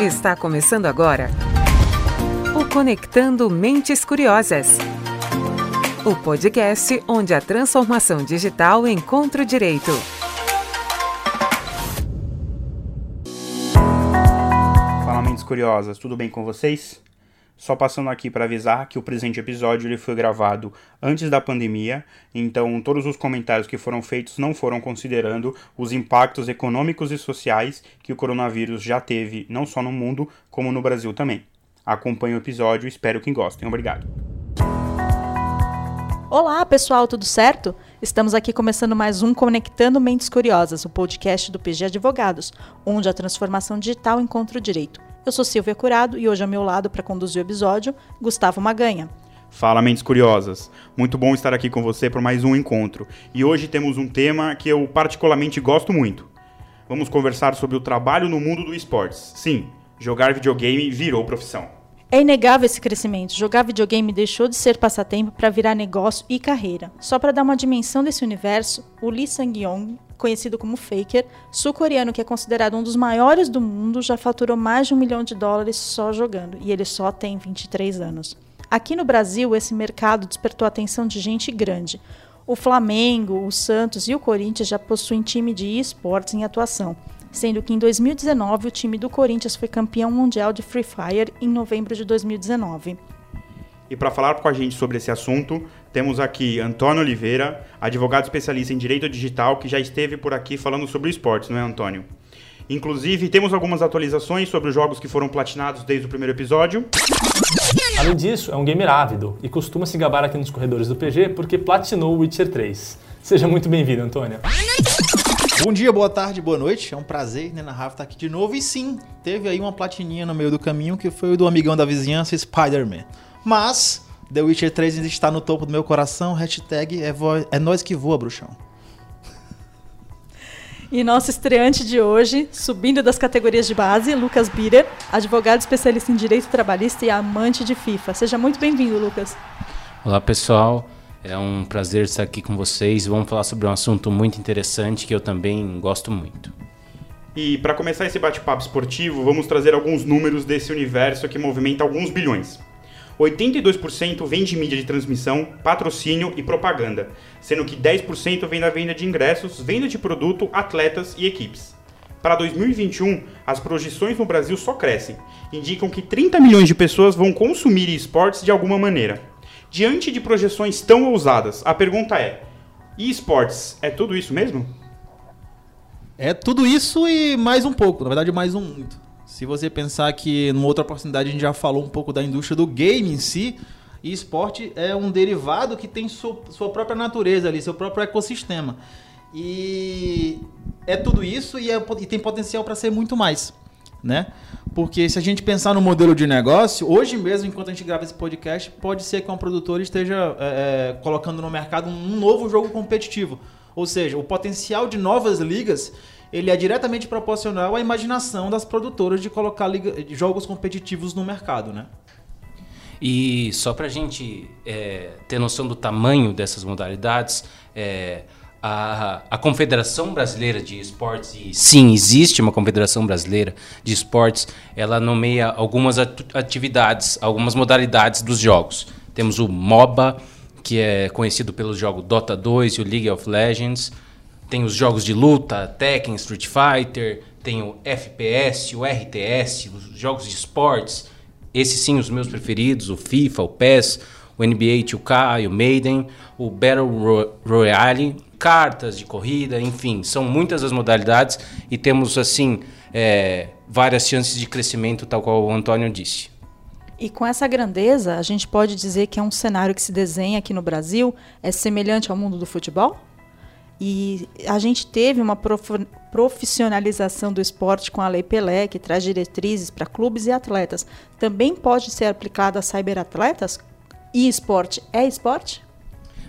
Está começando agora o Conectando Mentes Curiosas. O podcast onde a transformação digital encontra o direito. Fala, mentes curiosas, tudo bem com vocês? Só passando aqui para avisar que o presente episódio ele foi gravado antes da pandemia, então todos os comentários que foram feitos não foram considerando os impactos econômicos e sociais que o coronavírus já teve, não só no mundo, como no Brasil também. Acompanhe o episódio espero que gostem. Obrigado. Olá, pessoal, tudo certo? Estamos aqui começando mais um Conectando Mentes Curiosas, o podcast do PG Advogados, onde a transformação digital encontra o direito. Eu sou Silvia Curado e hoje ao meu lado para conduzir o episódio, Gustavo Maganha. Fala, mentes curiosas. Muito bom estar aqui com você por mais um encontro. E hoje temos um tema que eu particularmente gosto muito. Vamos conversar sobre o trabalho no mundo do esportes. Sim, jogar videogame virou profissão. É inegável esse crescimento. Jogar videogame deixou de ser passatempo para virar negócio e carreira. Só para dar uma dimensão desse universo, o Lee Sang-yong, conhecido como Faker, sul-coreano que é considerado um dos maiores do mundo, já faturou mais de um milhão de dólares só jogando, e ele só tem 23 anos. Aqui no Brasil, esse mercado despertou a atenção de gente grande. O Flamengo, o Santos e o Corinthians já possuem time de esportes em atuação sendo que em 2019 o time do Corinthians foi campeão mundial de Free Fire em novembro de 2019. E para falar com a gente sobre esse assunto, temos aqui Antônio Oliveira, advogado especialista em direito digital, que já esteve por aqui falando sobre esportes, não é, Antônio? Inclusive, temos algumas atualizações sobre os jogos que foram platinados desde o primeiro episódio. Além disso, é um gamer ávido e costuma se gabar aqui nos corredores do PG porque platinou o Witcher 3. Seja muito bem-vindo, Antônio. Bom dia, boa tarde, boa noite. É um prazer, né, na Rafa estar aqui de novo. E sim, teve aí uma platininha no meio do caminho que foi o do amigão da vizinhança, Spider-Man. Mas The Witcher 3 ainda está no topo do meu coração. Hashtag é, é nós que voa, bruxão. E nosso estreante de hoje, subindo das categorias de base, Lucas Birer, advogado especialista em direito trabalhista e amante de FIFA. Seja muito bem-vindo, Lucas. Olá, pessoal. É um prazer estar aqui com vocês. Vamos falar sobre um assunto muito interessante que eu também gosto muito. E para começar esse bate-papo esportivo, vamos trazer alguns números desse universo que movimenta alguns bilhões. 82% vem de mídia de transmissão, patrocínio e propaganda, sendo que 10% vem da venda de ingressos, venda de produto, atletas e equipes. Para 2021, as projeções no Brasil só crescem, indicam que 30 milhões de pessoas vão consumir esportes de alguma maneira. Diante de projeções tão ousadas, a pergunta é: e esportes é tudo isso mesmo? É tudo isso e mais um pouco, na verdade mais um muito. Se você pensar que numa outra oportunidade a gente já falou um pouco da indústria do game em si, e esporte é um derivado que tem sua, sua própria natureza ali, seu próprio ecossistema. E é tudo isso e, é, e tem potencial para ser muito mais né? Porque se a gente pensar no modelo de negócio, hoje mesmo, enquanto a gente grava esse podcast, pode ser que uma produtora esteja é, é, colocando no mercado um novo jogo competitivo. Ou seja, o potencial de novas ligas ele é diretamente proporcional à imaginação das produtoras de colocar jogos competitivos no mercado, né? E só para a gente é, ter noção do tamanho dessas modalidades, é, a, a Confederação Brasileira de Esportes, e sim, existe uma Confederação Brasileira de Esportes, ela nomeia algumas atividades, algumas modalidades dos jogos. Temos o MOBA, que é conhecido pelo jogo Dota 2 e o League of Legends. Tem os jogos de luta, Tekken, Street Fighter, tem o FPS, o RTS, os jogos de esportes. Esses sim, os meus preferidos, o FIFA, o PES, o NBA 2K, o Maiden, o Battle Royale, cartas de corrida, enfim, são muitas as modalidades e temos assim é, várias chances de crescimento, tal qual o Antônio disse. E com essa grandeza, a gente pode dizer que é um cenário que se desenha aqui no Brasil é semelhante ao mundo do futebol? E a gente teve uma profissionalização do esporte com a Lei Pelé, que traz diretrizes para clubes e atletas. Também pode ser aplicada a cyberatletas? E esporte é esporte?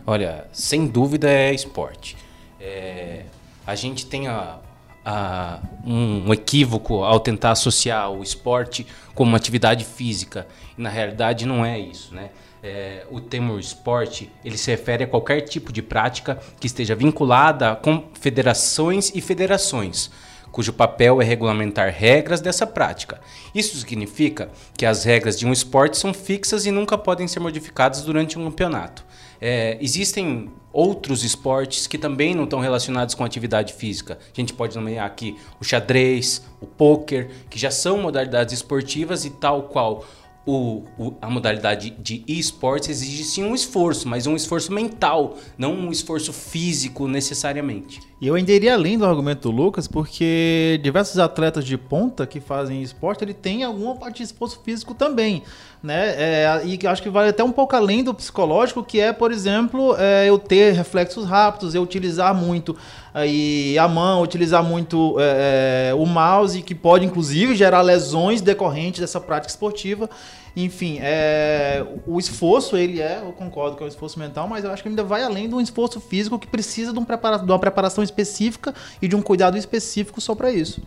Olha, sem dúvida é esporte. É, a gente tem a, a, um, equívoco ao tentar associar o esporte como uma atividade física. E na realidade não é isso, né? É, o termo esporte ele se refere a qualquer tipo de prática que esteja vinculada a confederações e federações, cujo papel é regulamentar regras dessa prática. Isso significa que as regras de um esporte são fixas e nunca podem ser modificadas durante um campeonato. É, existem outros esportes que também não estão relacionados com atividade física. A gente pode nomear aqui o xadrez, o pôquer, que já são modalidades esportivas e tal qual o, o, a modalidade de esportes exige sim um esforço, mas um esforço mental, não um esforço físico necessariamente. E eu ainda iria além do argumento do Lucas, porque diversos atletas de ponta que fazem esporte, ele tem alguma parte de esforço físico também, né? É, e acho que vai até um pouco além do psicológico, que é, por exemplo, é, eu ter reflexos rápidos, eu utilizar muito aí a mão, utilizar muito é, é o mouse, que pode inclusive gerar lesões decorrentes dessa prática esportiva. Enfim, é, o esforço, ele é, eu concordo que é um esforço mental, mas eu acho que ainda vai além de um esforço físico que precisa de, um prepara de uma preparação específica e de um cuidado específico só para isso.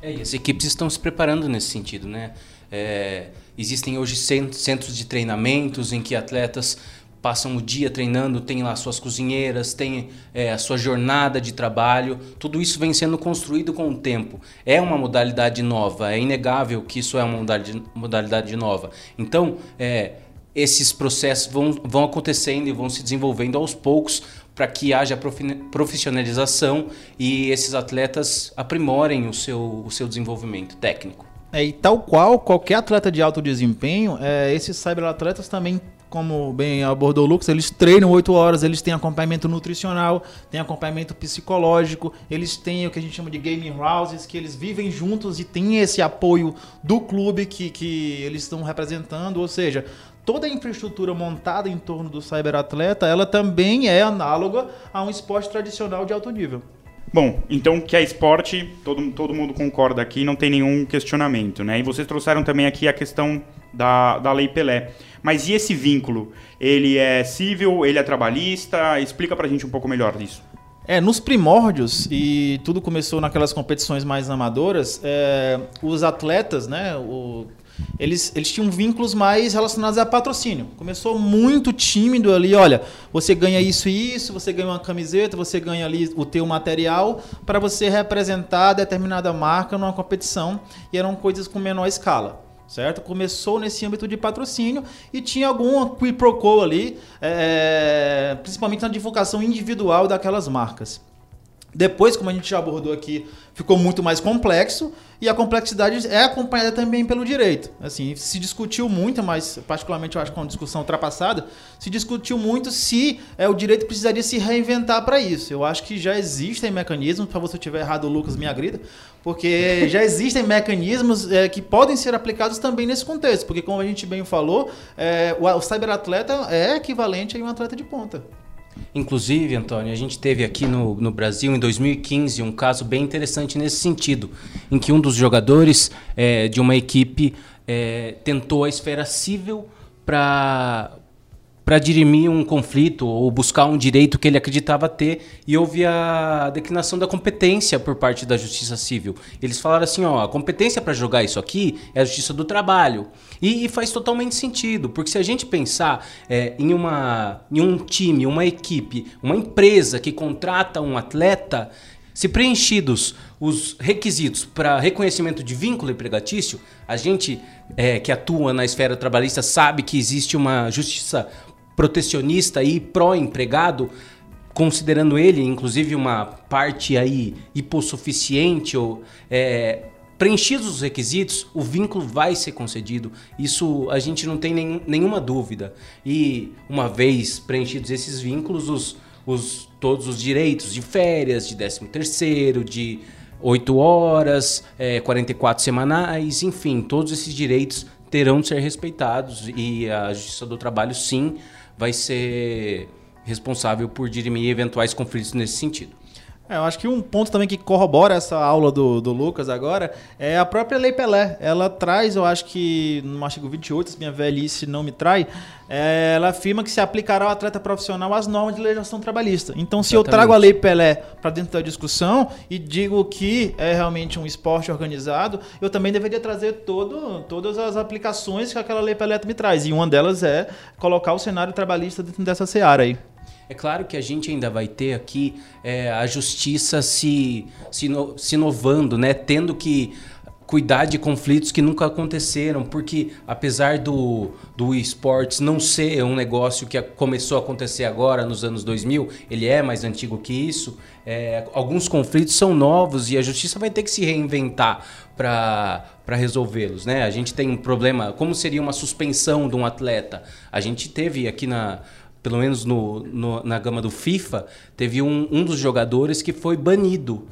É, e as equipes estão se preparando nesse sentido, né? É, existem hoje centros de treinamentos em que atletas passam o dia treinando, tem lá suas cozinheiras, tem é, a sua jornada de trabalho. Tudo isso vem sendo construído com o tempo. É uma modalidade nova, é inegável que isso é uma modalidade, modalidade nova. Então, é, esses processos vão, vão acontecendo e vão se desenvolvendo aos poucos para que haja profissionalização e esses atletas aprimorem o seu, o seu desenvolvimento técnico. É, e tal qual qualquer atleta de alto desempenho, é, esses cyberatletas também como bem abordou o Lucas, eles treinam 8 horas, eles têm acompanhamento nutricional, têm acompanhamento psicológico, eles têm o que a gente chama de gaming houses, que eles vivem juntos e têm esse apoio do clube que, que eles estão representando, ou seja, toda a infraestrutura montada em torno do cyberatleta, ela também é análoga a um esporte tradicional de alto nível. Bom, então que é esporte, todo, todo mundo concorda aqui, não tem nenhum questionamento, né? E vocês trouxeram também aqui a questão da, da Lei Pelé. Mas e esse vínculo? Ele é civil, ele é trabalhista? Explica pra gente um pouco melhor disso. É, nos primórdios, e tudo começou naquelas competições mais amadoras, é, os atletas, né, o, eles, eles tinham vínculos mais relacionados a patrocínio. Começou muito tímido ali, olha, você ganha isso e isso, você ganha uma camiseta, você ganha ali o teu material para você representar determinada marca numa competição, e eram coisas com menor escala certo? Começou nesse âmbito de patrocínio e tinha algum quid pro ali, é, principalmente na divulgação individual daquelas marcas. Depois, como a gente já abordou aqui, ficou muito mais complexo e a complexidade é acompanhada também pelo direito. Assim, se discutiu muito, mas particularmente eu acho que é uma discussão ultrapassada, se discutiu muito se é, o direito precisaria se reinventar para isso. Eu acho que já existem mecanismos, para você estiver errado, Lucas me agrida, porque já existem mecanismos é, que podem ser aplicados também nesse contexto, porque como a gente bem falou, é, o, o cyberatleta é equivalente a um atleta de ponta. Inclusive, Antônio, a gente teve aqui no, no Brasil, em 2015, um caso bem interessante nesse sentido, em que um dos jogadores é, de uma equipe é, tentou a esfera civil para para dirimir um conflito ou buscar um direito que ele acreditava ter e houve a declinação da competência por parte da Justiça Civil. Eles falaram assim, ó, a competência para jogar isso aqui é a Justiça do Trabalho. E, e faz totalmente sentido, porque se a gente pensar é, em, uma, em um time, uma equipe, uma empresa que contrata um atleta, se preenchidos os requisitos para reconhecimento de vínculo empregatício, a gente é, que atua na esfera trabalhista sabe que existe uma justiça protecionista e pró-empregado, considerando ele, inclusive, uma parte aí hipossuficiente ou é, preenchidos os requisitos, o vínculo vai ser concedido. Isso a gente não tem nem, nenhuma dúvida. E uma vez preenchidos esses vínculos, os, os, todos os direitos de férias, de 13 terceiro, de 8 horas, é, 44 semanais, enfim, todos esses direitos terão de ser respeitados e a Justiça do Trabalho, sim, vai ser responsável por dirimir eventuais conflitos nesse sentido. É, eu acho que um ponto também que corrobora essa aula do, do Lucas agora é a própria Lei Pelé. Ela traz, eu acho que no artigo 28, se minha velhice não me trai, é, ela afirma que se aplicará ao atleta profissional as normas de legislação trabalhista. Então, se Exatamente. eu trago a Lei Pelé para dentro da discussão e digo que é realmente um esporte organizado, eu também deveria trazer todo, todas as aplicações que aquela Lei Pelé me traz. E uma delas é colocar o cenário trabalhista dentro dessa seara aí. É claro que a gente ainda vai ter aqui é, a justiça se, se, no, se inovando, né? Tendo que cuidar de conflitos que nunca aconteceram, porque apesar do, do esportes não ser um negócio que começou a acontecer agora nos anos 2000, ele é mais antigo que isso, é, alguns conflitos são novos e a justiça vai ter que se reinventar para resolvê-los. Né? A gente tem um problema, como seria uma suspensão de um atleta? A gente teve aqui na, pelo menos no, no, na gama do FIFA, teve um, um dos jogadores que foi banido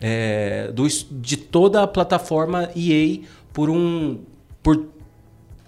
é, do, de toda a plataforma EA por um por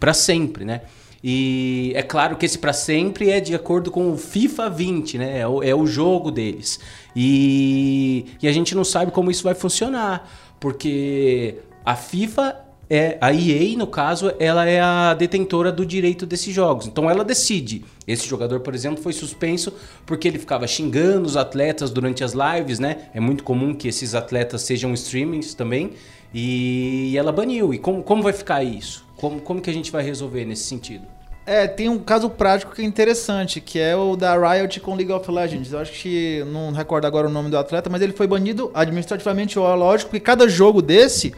para sempre, né? E é claro que esse para sempre é de acordo com o FIFA 20, né? É o, é o jogo deles. E, e a gente não sabe como isso vai funcionar, porque a FIFA é a EA, no caso, ela é a detentora do direito desses jogos. Então ela decide. Esse jogador, por exemplo, foi suspenso porque ele ficava xingando os atletas durante as lives, né? É muito comum que esses atletas sejam streamings também. E ela baniu. E como, como vai ficar isso? Como, como que a gente vai resolver nesse sentido? É, tem um caso prático que é interessante, que é o da Riot com League of Legends. Eu acho que não recordo agora o nome do atleta, mas ele foi banido administrativamente, lógico, porque cada jogo desse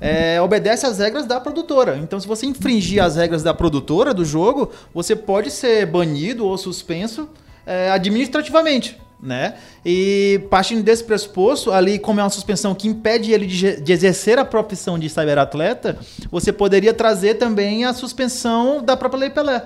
é, obedece às regras da produtora. Então, se você infringir as regras da produtora do jogo, você pode ser banido ou suspenso é, administrativamente né? E partindo desse pressuposto, ali como é uma suspensão que impede ele de, de, exercer a profissão de cyberatleta, você poderia trazer também a suspensão da própria Lei Pelé,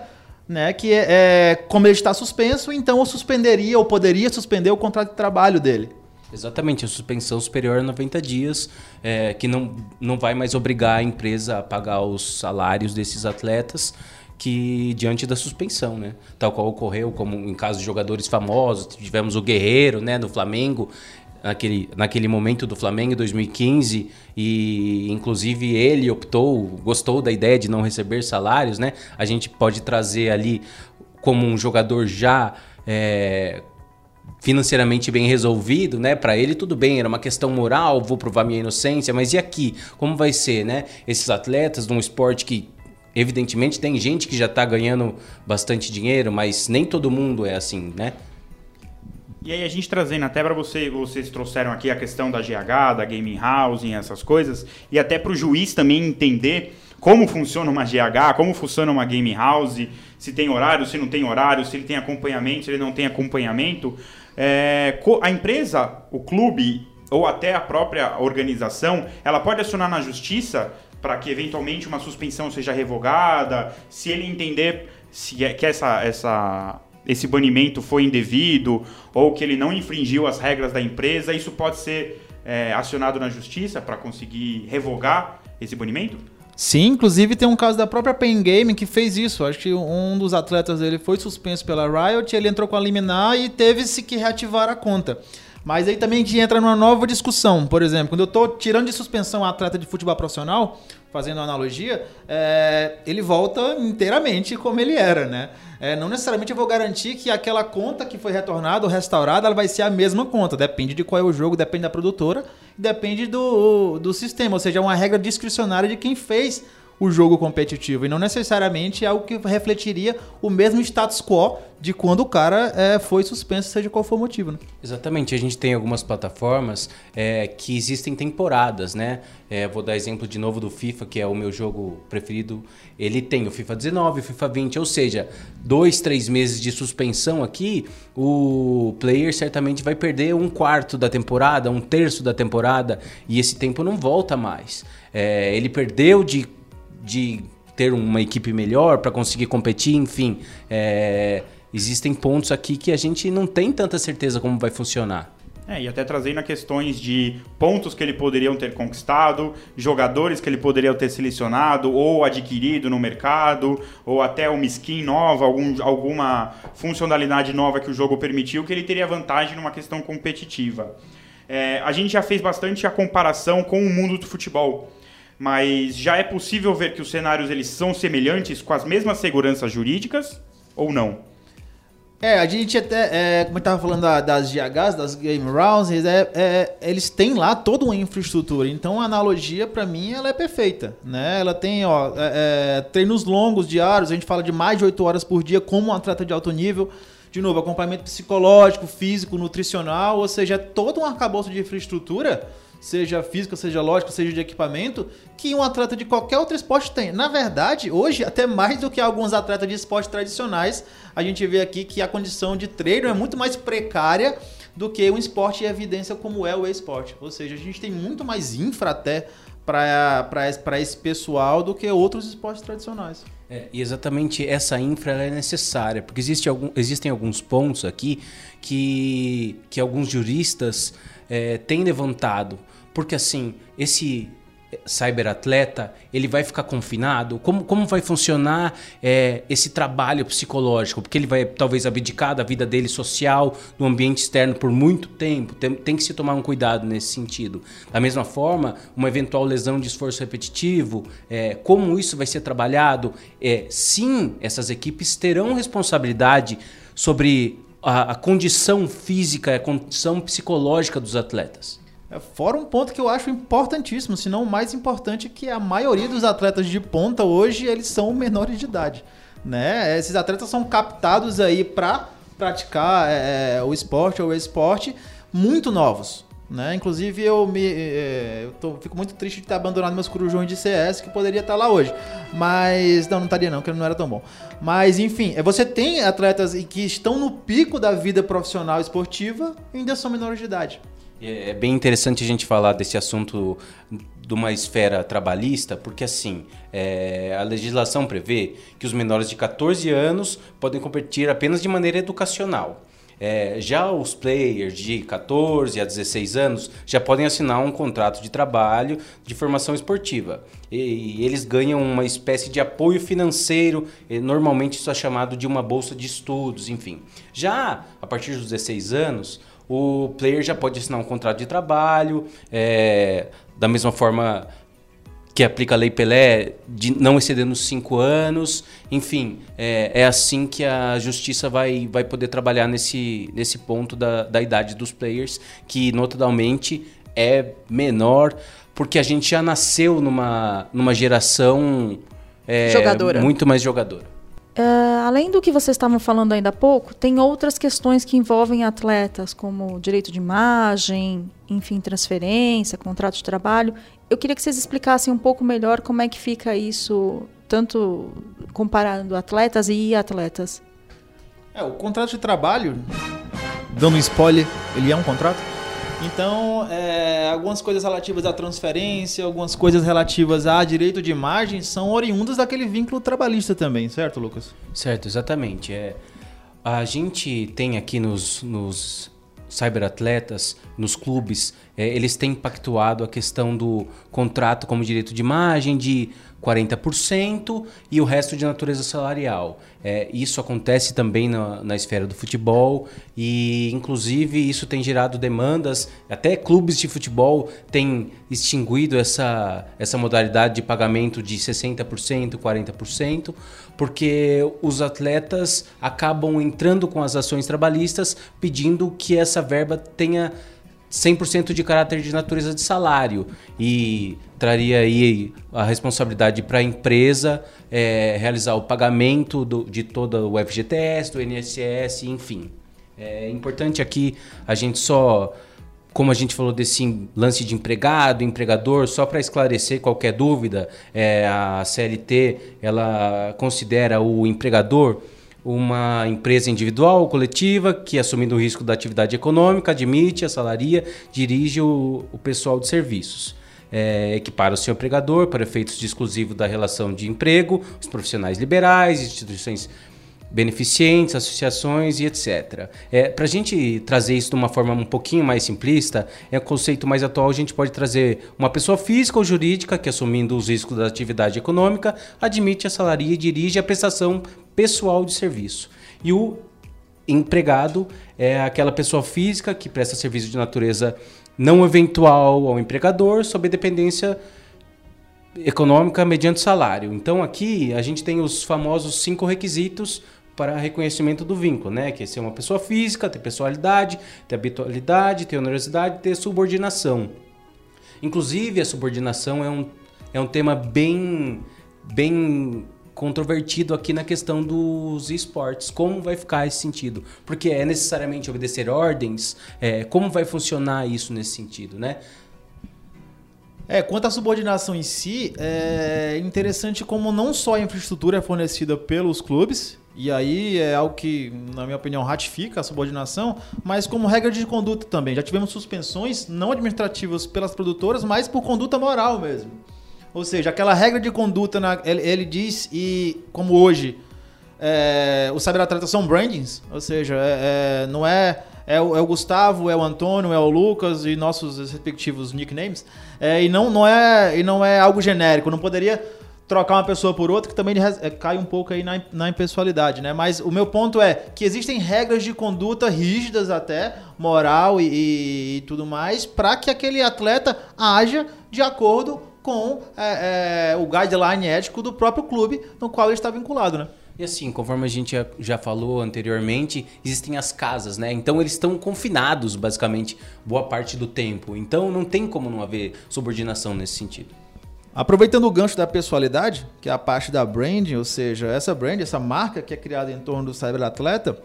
né? Que é, é como ele está suspenso, então eu suspenderia ou poderia suspender o contrato de trabalho dele. Exatamente, a suspensão superior a 90 dias, é, que não, não vai mais obrigar a empresa a pagar os salários desses atletas, que diante da suspensão, né? Tal qual ocorreu, como em caso de jogadores famosos, tivemos o Guerreiro, né, no Flamengo, naquele, naquele momento do Flamengo em 2015 e inclusive ele optou, gostou da ideia de não receber salários, né? A gente pode trazer ali como um jogador já é, financeiramente bem resolvido, né? Para ele tudo bem, era uma questão moral, vou provar minha inocência, mas e aqui? Como vai ser, né? Esses atletas de um esporte que Evidentemente tem gente que já está ganhando bastante dinheiro, mas nem todo mundo é assim, né? E aí a gente trazendo até para você, vocês trouxeram aqui a questão da GH, da gaming house, essas coisas, e até para o juiz também entender como funciona uma GH, como funciona uma game house, se tem horário, se não tem horário, se ele tem acompanhamento, se ele não tem acompanhamento. É, a empresa, o clube ou até a própria organização, ela pode acionar na justiça para que eventualmente uma suspensão seja revogada, se ele entender se é, que essa, essa, esse banimento foi indevido ou que ele não infringiu as regras da empresa, isso pode ser é, acionado na justiça para conseguir revogar esse banimento? Sim, inclusive tem um caso da própria Pain Gaming que fez isso. Acho que um dos atletas dele foi suspenso pela Riot, ele entrou com a liminar e teve-se que reativar a conta. Mas aí também a gente entra numa nova discussão. Por exemplo, quando eu estou tirando de suspensão um atleta de futebol profissional, fazendo uma analogia, é, ele volta inteiramente como ele era, né? É, não necessariamente eu vou garantir que aquela conta que foi retornada ou restaurada ela vai ser a mesma conta. Depende de qual é o jogo, depende da produtora, depende do, do sistema. Ou seja, é uma regra discricionária de quem fez o jogo competitivo e não necessariamente é algo que refletiria o mesmo status quo de quando o cara é, foi suspenso, seja qual for o motivo. Né? Exatamente, a gente tem algumas plataformas é, que existem temporadas, né? É, vou dar exemplo de novo do FIFA, que é o meu jogo preferido. Ele tem o FIFA 19, o FIFA 20, ou seja, dois, três meses de suspensão aqui, o player certamente vai perder um quarto da temporada, um terço da temporada, e esse tempo não volta mais. É, ele perdeu de de ter uma equipe melhor para conseguir competir, enfim. É, existem pontos aqui que a gente não tem tanta certeza como vai funcionar. É, e até trazendo questões de pontos que ele poderiam ter conquistado, jogadores que ele poderia ter selecionado ou adquirido no mercado, ou até uma skin nova, algum, alguma funcionalidade nova que o jogo permitiu, que ele teria vantagem numa questão competitiva. É, a gente já fez bastante a comparação com o mundo do futebol mas já é possível ver que os cenários eles são semelhantes com as mesmas seguranças jurídicas ou não? É, a gente até, é, como eu estava falando das GHs, das Game Rounds, é, é, eles têm lá toda uma infraestrutura. Então a analogia, para mim, ela é perfeita. Né? Ela tem ó, é, é, treinos longos, diários, a gente fala de mais de 8 horas por dia como um atleta de alto nível. de novo, acompanhamento psicológico, físico, nutricional, ou seja, é todo um arcabouço de infraestrutura, seja física, seja lógica, seja de equipamento, que um atleta de qualquer outro esporte tem. Na verdade, hoje, até mais do que alguns atletas de esportes tradicionais, a gente vê aqui que a condição de treino é muito mais precária do que um esporte em evidência como é o esporte. Ou seja, a gente tem muito mais infra até para esse pessoal do que outros esportes tradicionais. É, e exatamente essa infra é necessária, porque existe algum, existem alguns pontos aqui que, que alguns juristas é, têm levantado. Porque assim, esse cyberatleta, ele vai ficar confinado? Como, como vai funcionar é, esse trabalho psicológico? Porque ele vai talvez abdicar da vida dele social, no ambiente externo por muito tempo. Tem, tem que se tomar um cuidado nesse sentido. Da mesma forma, uma eventual lesão de esforço repetitivo, é, como isso vai ser trabalhado? É, sim, essas equipes terão responsabilidade sobre a, a condição física, a condição psicológica dos atletas. É, fora um ponto que eu acho importantíssimo, se não o mais importante, que a maioria dos atletas de ponta hoje eles são menores de idade. Né? Esses atletas são captados aí para praticar é, é, o esporte ou o esporte muito novos. Né? Inclusive eu me é, eu tô, fico muito triste de ter abandonado meus corujões de CS que poderia estar lá hoje. Mas não, não estaria não, porque não era tão bom. Mas enfim, é, você tem atletas que estão no pico da vida profissional esportiva e ainda são menores de idade. É, é bem interessante a gente falar desse assunto de uma esfera trabalhista, porque assim, é, a legislação prevê que os menores de 14 anos podem competir apenas de maneira educacional. É, já os players de 14 a 16 anos já podem assinar um contrato de trabalho de formação esportiva. E, e eles ganham uma espécie de apoio financeiro, normalmente isso é chamado de uma bolsa de estudos, enfim. Já a partir dos 16 anos, o player já pode assinar um contrato de trabalho, é, da mesma forma que aplica a Lei Pelé, de não excedendo os cinco anos. Enfim, é, é, assim que a justiça vai, vai poder trabalhar nesse, nesse ponto da, da idade dos players, que notadamente é menor, porque a gente já nasceu numa, numa geração é, jogadora. muito mais jogadora. Uh, além do que vocês estavam falando ainda há pouco, tem outras questões que envolvem atletas, como direito de imagem, enfim, transferência, contrato de trabalho. Eu queria que vocês explicassem um pouco melhor como é que fica isso, tanto comparando atletas e atletas. É, o contrato de trabalho, dando um spoiler, ele é um contrato? Então, é, algumas coisas relativas à transferência, algumas coisas relativas a direito de imagem são oriundas daquele vínculo trabalhista também, certo, Lucas? Certo, exatamente. É, a gente tem aqui nos, nos cyberatletas, nos clubes, é, eles têm pactuado a questão do contrato como direito de imagem, de 40% e o resto de natureza salarial. É, isso acontece também na, na, esfera do futebol e, inclusive, isso tem gerado demandas. Até clubes de futebol têm extinguido essa, essa modalidade de pagamento de 60%, 40%, porque os atletas acabam entrando com as ações trabalhistas pedindo que essa verba tenha 100% de caráter de natureza de salário e traria aí a responsabilidade para a empresa é, realizar o pagamento do, de toda o FGTS, do INSS, enfim. É importante aqui a gente só, como a gente falou desse lance de empregado, empregador, só para esclarecer qualquer dúvida, é, a CLT ela considera o empregador uma empresa individual ou coletiva que, assumindo o risco da atividade econômica, admite, assalaria, dirige o, o pessoal de serviços. É, equipara o seu empregador para efeitos de exclusivo da relação de emprego, os profissionais liberais, instituições beneficentes, associações e etc. É, para a gente trazer isso de uma forma um pouquinho mais simplista, é um conceito mais atual, a gente pode trazer uma pessoa física ou jurídica que, assumindo os riscos da atividade econômica, admite, assalaria e dirige a prestação pessoal de serviço. E o empregado é aquela pessoa física que presta serviço de natureza não eventual ao empregador, sob dependência econômica mediante salário. Então aqui a gente tem os famosos cinco requisitos para reconhecimento do vínculo, né? Que é ser uma pessoa física, ter pessoalidade, ter habitualidade, ter onerosidade, ter subordinação. Inclusive a subordinação é um, é um tema bem bem controvertido aqui na questão dos esportes. Como vai ficar esse sentido? Porque é necessariamente obedecer ordens? É, como vai funcionar isso nesse sentido, né? É, quanto à subordinação em si, é interessante como não só a infraestrutura é fornecida pelos clubes, e aí é algo que, na minha opinião, ratifica a subordinação, mas como regra de conduta também. Já tivemos suspensões não administrativas pelas produtoras, mas por conduta moral mesmo. Ou seja, aquela regra de conduta, na, ele, ele, diz, e como hoje é, os cyberatletas são brandings, ou seja, é, é, não é, é o, é, o, Gustavo, é o Antônio, é o Lucas e nossos respectivos nicknames, é, e, não, não é, e não é algo genérico, não poderia trocar uma pessoa por outra, que também é, cai um pouco aí na, na impessoalidade, né? Mas o meu ponto é que existem regras de conduta rígidas até, moral e, e, e tudo mais, para que aquele atleta haja de acordo com é, é, o guideline ético do próprio clube no qual ele está vinculado, né? E assim, conforme a gente já falou anteriormente, existem as casas, né? Então eles estão confinados, basicamente, boa parte do tempo. Então não tem como não haver subordinação nesse sentido. Aproveitando o gancho da pessoalidade, que é a parte da branding, ou seja, essa brand, essa marca que é criada em torno do cyberatleta,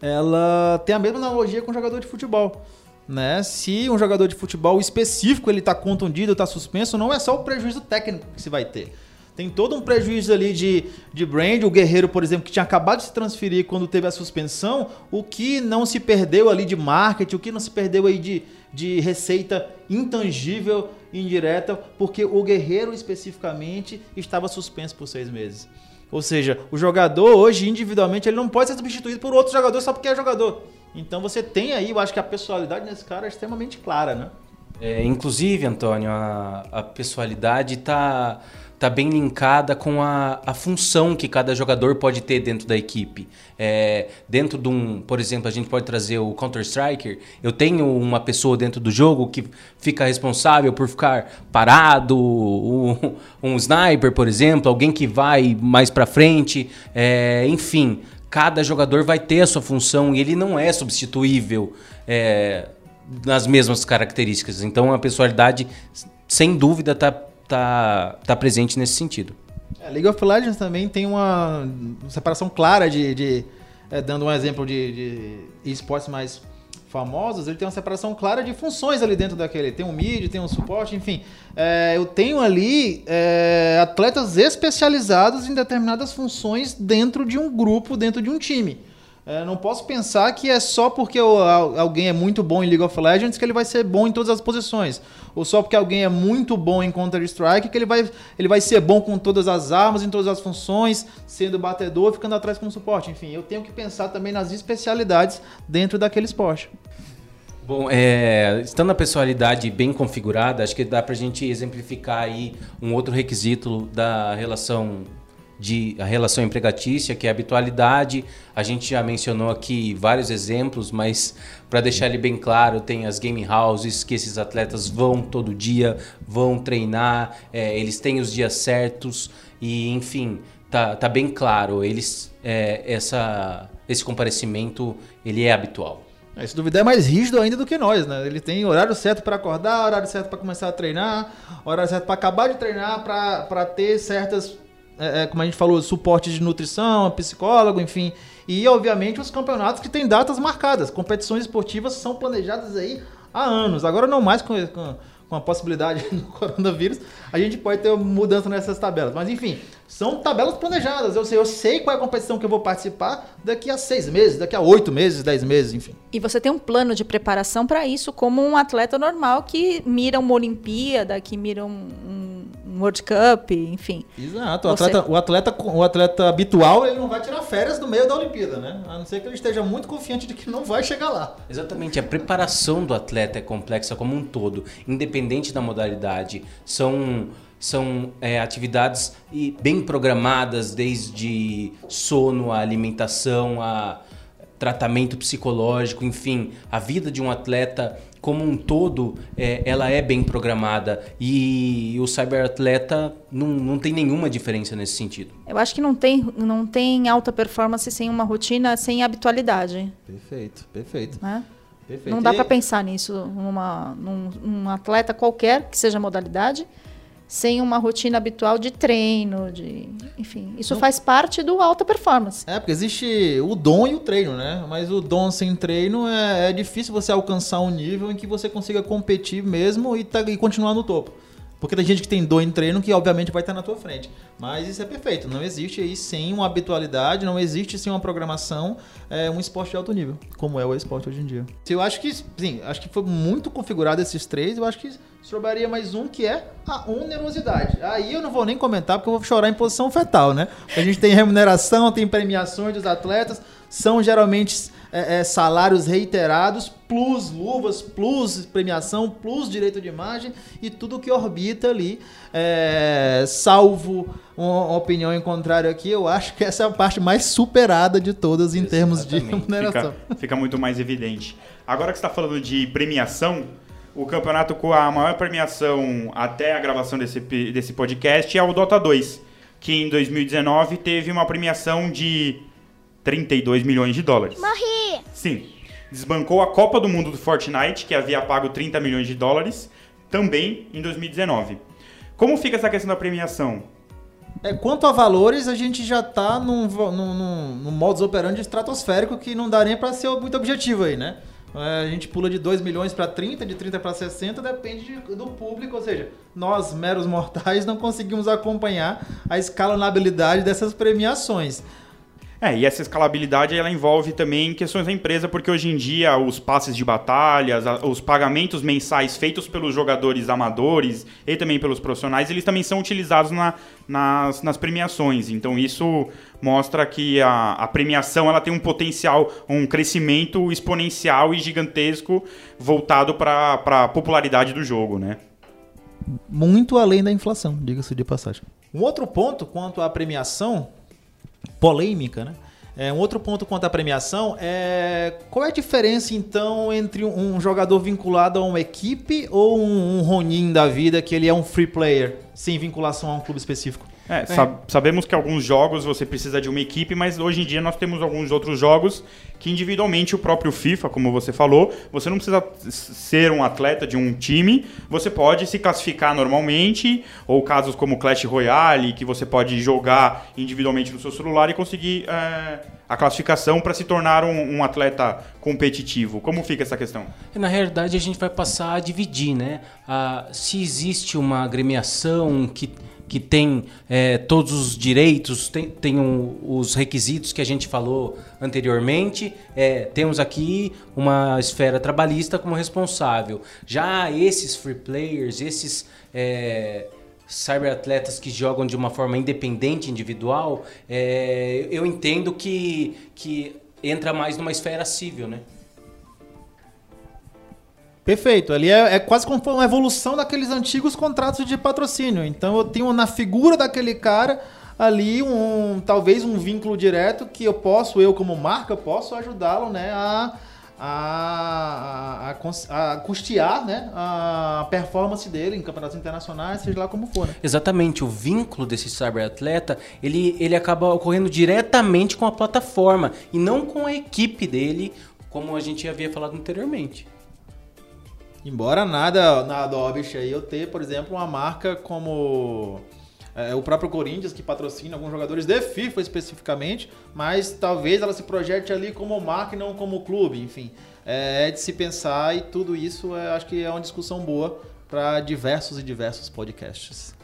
ela tem a mesma analogia com o jogador de futebol né? Se um jogador de futebol específico ele está contundido, está suspenso, não é só o prejuízo técnico que se vai ter. Tem todo um prejuízo ali de, de brand. O Guerreiro, por exemplo, que tinha acabado de se transferir quando teve a suspensão, o que não se perdeu ali de marketing, o que não se perdeu aí de, de receita intangível, indireta, porque o Guerreiro especificamente estava suspenso por seis meses. Ou seja, o jogador hoje individualmente ele não pode ser substituído por outro jogador só porque é jogador. Então você tem aí, eu acho que a personalidade nesse cara é extremamente clara, né? É, inclusive, Antônio, a, a personalidade está tá bem linkada com a, a função que cada jogador pode ter dentro da equipe. É, dentro de um, por exemplo, a gente pode trazer o Counter-Striker. Eu tenho uma pessoa dentro do jogo que fica responsável por ficar parado, um, um sniper, por exemplo, alguém que vai mais para frente, é, enfim cada jogador vai ter a sua função e ele não é substituível é, nas mesmas características. Então a personalidade, sem dúvida, está tá, tá presente nesse sentido. É, League of Legends também tem uma separação clara de. de é, dando um exemplo de, de esportes mais famosos, ele tem uma separação clara de funções ali dentro daquele. Tem um mid, tem um suporte, enfim. É, eu tenho ali é, atletas especializados em determinadas funções dentro de um grupo, dentro de um time. É, não posso pensar que é só porque alguém é muito bom em League of Legends que ele vai ser bom em todas as posições. Ou só porque alguém é muito bom em Counter-Strike que ele vai, ele vai ser bom com todas as armas, em todas as funções, sendo batedor, ficando atrás como suporte. Enfim, eu tenho que pensar também nas especialidades dentro daquele esporte. Bom, é, estando a personalidade bem configurada, acho que dá para a gente exemplificar aí um outro requisito da relação de relação empregatícia, que é a habitualidade. A gente já mencionou aqui vários exemplos, mas para deixar ele bem claro, tem as game houses que esses atletas vão todo dia, vão treinar, é, eles têm os dias certos e, enfim, tá, tá bem claro. Eles é, essa esse comparecimento ele é habitual. É, se duvidar, é mais rígido ainda do que nós, né? Ele tem horário certo para acordar, horário certo para começar a treinar, horário certo para acabar de treinar, para ter certas é, é, como a gente falou, suporte de nutrição, psicólogo, enfim. E, obviamente, os campeonatos que têm datas marcadas. Competições esportivas são planejadas aí há anos. Agora não mais com, com, com a possibilidade do coronavírus, a gente pode ter mudança nessas tabelas. Mas, enfim, são tabelas planejadas. Eu sei, eu sei qual é a competição que eu vou participar daqui a seis meses, daqui a oito meses, dez meses, enfim. E você tem um plano de preparação para isso, como um atleta normal que mira uma Olimpíada, que mira um, um World Cup, enfim. Exato. O, atleta, o, atleta, o atleta habitual ele não vai tirar férias do meio da Olimpíada, né? A não ser que ele esteja muito confiante de que não vai chegar lá. Exatamente. A preparação do atleta é complexa como um todo, independente da modalidade. São são é, atividades bem programadas, desde sono, a alimentação, a tratamento psicológico, enfim, a vida de um atleta como um todo, é, ela é bem programada e o cyberatleta não, não tem nenhuma diferença nesse sentido. Eu acho que não tem, não tem alta performance sem uma rotina, sem habitualidade. Perfeito, perfeito. Né? perfeito. Não dá para pensar nisso numa, num, num atleta qualquer, que seja modalidade, sem uma rotina habitual de treino, de, enfim, isso faz parte do alta performance. É, porque existe o dom e o treino, né? Mas o dom sem treino é, é difícil você alcançar um nível em que você consiga competir mesmo e, tá, e continuar no topo. Porque tem gente que tem dom em treino que obviamente vai estar na tua frente. Mas isso é perfeito. Não existe aí sem uma habitualidade, não existe sem uma programação é, um esporte de alto nível, como é o esporte hoje em dia. Eu acho que, sim, acho que foi muito configurado esses três. Eu acho que sobraria mais um que é a onerosidade. Aí eu não vou nem comentar porque eu vou chorar em posição fetal, né? A gente tem remuneração, tem premiações dos atletas, são geralmente é, é, salários reiterados, plus luvas, plus premiação, plus direito de imagem e tudo que orbita ali. É, salvo uma, opinião em contrário aqui, eu acho que essa é a parte mais superada de todas em termos de remuneração. Fica, fica muito mais evidente. Agora que você está falando de premiação, o campeonato com a maior premiação até a gravação desse, desse podcast é o Dota 2, que em 2019 teve uma premiação de 32 milhões de dólares. Morri! Sim. Desbancou a Copa do Mundo do Fortnite, que havia pago 30 milhões de dólares, também em 2019. Como fica essa questão da premiação? É, quanto a valores, a gente já está num, num, num, num modus operandi estratosférico que não dá nem para ser muito objetivo aí, né? É, a gente pula de 2 milhões para 30, de 30 para 60, depende do público, ou seja, nós, meros mortais, não conseguimos acompanhar a escalonabilidade dessas premiações. É, e essa escalabilidade ela envolve também questões da empresa, porque hoje em dia os passes de batalhas, os pagamentos mensais feitos pelos jogadores amadores e também pelos profissionais, eles também são utilizados na, nas, nas premiações. Então isso mostra que a, a premiação ela tem um potencial, um crescimento exponencial e gigantesco voltado para a popularidade do jogo, né? Muito além da inflação, diga-se de passagem. Um outro ponto quanto à premiação polêmica, né? É, um outro ponto quanto à premiação é qual é a diferença então entre um jogador vinculado a uma equipe ou um, um Ronin da vida que ele é um free player sem vinculação a um clube específico? É, sab sabemos que alguns jogos você precisa de uma equipe, mas hoje em dia nós temos alguns outros jogos que individualmente o próprio FIFA, como você falou, você não precisa ser um atleta de um time, você pode se classificar normalmente, ou casos como Clash Royale, que você pode jogar individualmente no seu celular e conseguir é, a classificação para se tornar um, um, atleta competitivo. Como fica essa questão? Na realidade, a gente vai passar a dividir, né? Ah, se existe uma agremiação que que tem é, todos os direitos, tem, tem um, os requisitos que a gente falou anteriormente. É, temos aqui uma esfera trabalhista como responsável. Já esses free players, esses é, cyberatletas que jogam de uma forma independente, individual, é, eu entendo que, que entra mais numa esfera civil, né? Perfeito. Ali é, é, quase como uma evolução daqueles antigos contratos de patrocínio. Então eu tenho na figura daquele cara ali um talvez um vínculo direto que eu posso, eu como marca, posso ajudá-lo né, a, a, a, a, custear né, a performance dele em campeonatos internacionais, seja lá como for. Né? Exatamente. O vínculo desse cyberatleta ele, ele acaba ocorrendo diretamente com a plataforma e não com a equipe dele, como a gente havia falado anteriormente. Embora nada na Adobe aí eu ter, por exemplo, uma marca como é, o próprio Corinthians, que patrocina alguns jogadores de FIFA especificamente, mas talvez ela se projete ali como marca e não como clube, enfim. É, é de se pensar e tudo isso é, acho que é uma discussão boa para diversos e diversos podcasts.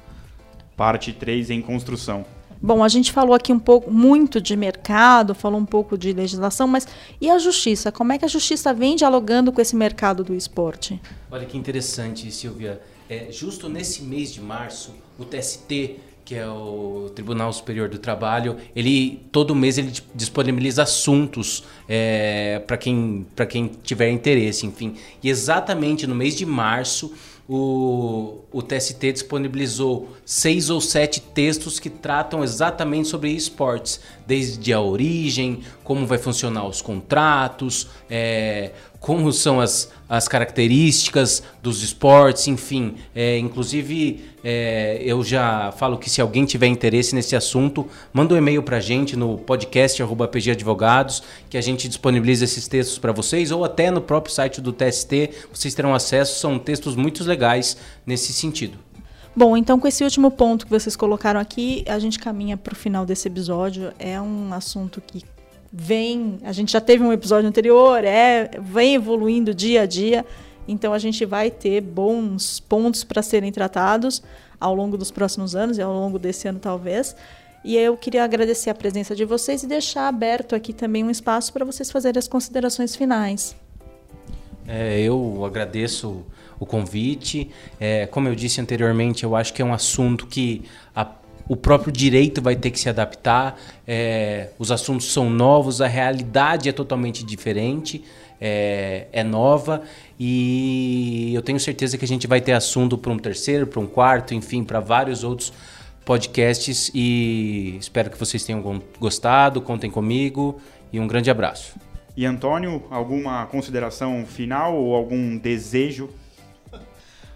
Parte 3 em construção. Bom, a gente falou aqui um pouco muito de mercado, falou um pouco de legislação, mas e a justiça? Como é que a justiça vem dialogando com esse mercado do esporte? Olha que interessante, Silvia. É, justo nesse mês de março, o TST, que é o Tribunal Superior do Trabalho, ele todo mês ele disponibiliza assuntos é, para quem para quem tiver interesse, enfim. E exatamente no mês de março o, o TST disponibilizou seis ou sete textos que tratam exatamente sobre esportes, desde a origem, como vai funcionar os contratos, é, como são as, as características dos esportes, enfim. É, inclusive, é, eu já falo que se alguém tiver interesse nesse assunto, manda um e-mail para a gente no podcast PG Advogados, que a gente disponibiliza esses textos para vocês, ou até no próprio site do TST, vocês terão acesso, são textos muito legais nesse sentido. Bom, então com esse último ponto que vocês colocaram aqui, a gente caminha para o final desse episódio. É um assunto que vem, a gente já teve um episódio anterior, é vem evoluindo dia a dia. Então a gente vai ter bons pontos para serem tratados ao longo dos próximos anos e ao longo desse ano talvez. E eu queria agradecer a presença de vocês e deixar aberto aqui também um espaço para vocês fazerem as considerações finais. É, eu agradeço o convite. É, como eu disse anteriormente, eu acho que é um assunto que a, o próprio direito vai ter que se adaptar. É, os assuntos são novos, a realidade é totalmente diferente, é, é nova e eu tenho certeza que a gente vai ter assunto para um terceiro, para um quarto, enfim, para vários outros podcasts e espero que vocês tenham gostado, contem comigo e um grande abraço. E Antônio, alguma consideração final ou algum desejo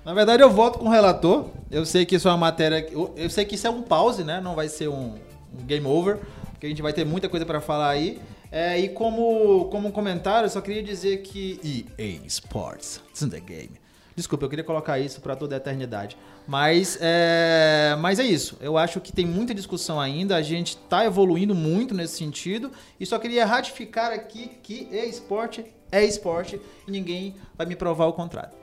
na verdade, eu voto com o relator. Eu sei que isso é uma matéria. Eu sei que isso é um pause, né? Não vai ser um, um game over, porque a gente vai ter muita coisa para falar aí. É, e como, como comentário, eu só queria dizer que EA Sports, it's in the game. Desculpa, eu queria colocar isso para toda a eternidade. Mas é, mas é isso. Eu acho que tem muita discussão ainda. A gente está evoluindo muito nesse sentido. E só queria ratificar aqui que esporte é esporte e ninguém vai me provar o contrário.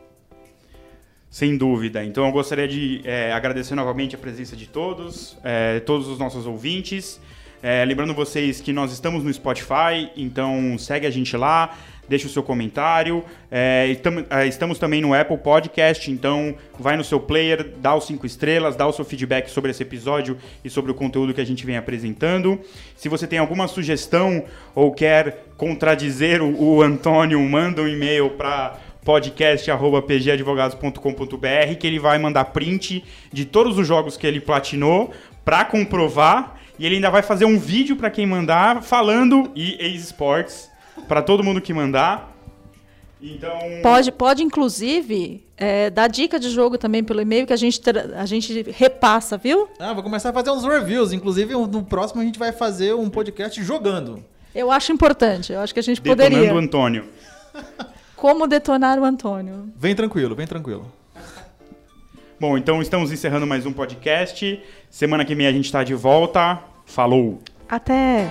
Sem dúvida. Então eu gostaria de é, agradecer novamente a presença de todos, é, todos os nossos ouvintes. É, lembrando vocês que nós estamos no Spotify, então segue a gente lá, deixa o seu comentário. É, é, estamos também no Apple Podcast, então vai no seu player, dá os cinco estrelas, dá o seu feedback sobre esse episódio e sobre o conteúdo que a gente vem apresentando. Se você tem alguma sugestão ou quer contradizer o, o Antônio, manda um e-mail para podcast@pgadvogados.com.br que ele vai mandar print de todos os jogos que ele platinou para comprovar e ele ainda vai fazer um vídeo para quem mandar falando EA Sports para todo mundo que mandar. Então pode pode inclusive é, dar dica de jogo também pelo e-mail que a gente a gente repassa, viu? Ah, vou começar a fazer uns reviews. Inclusive no próximo a gente vai fazer um podcast jogando. Eu acho importante. Eu acho que a gente Detonando poderia. Antônio. Como detonar o Antônio. Vem tranquilo, vem tranquilo. Bom, então estamos encerrando mais um podcast. Semana que vem a gente está de volta. Falou! Até!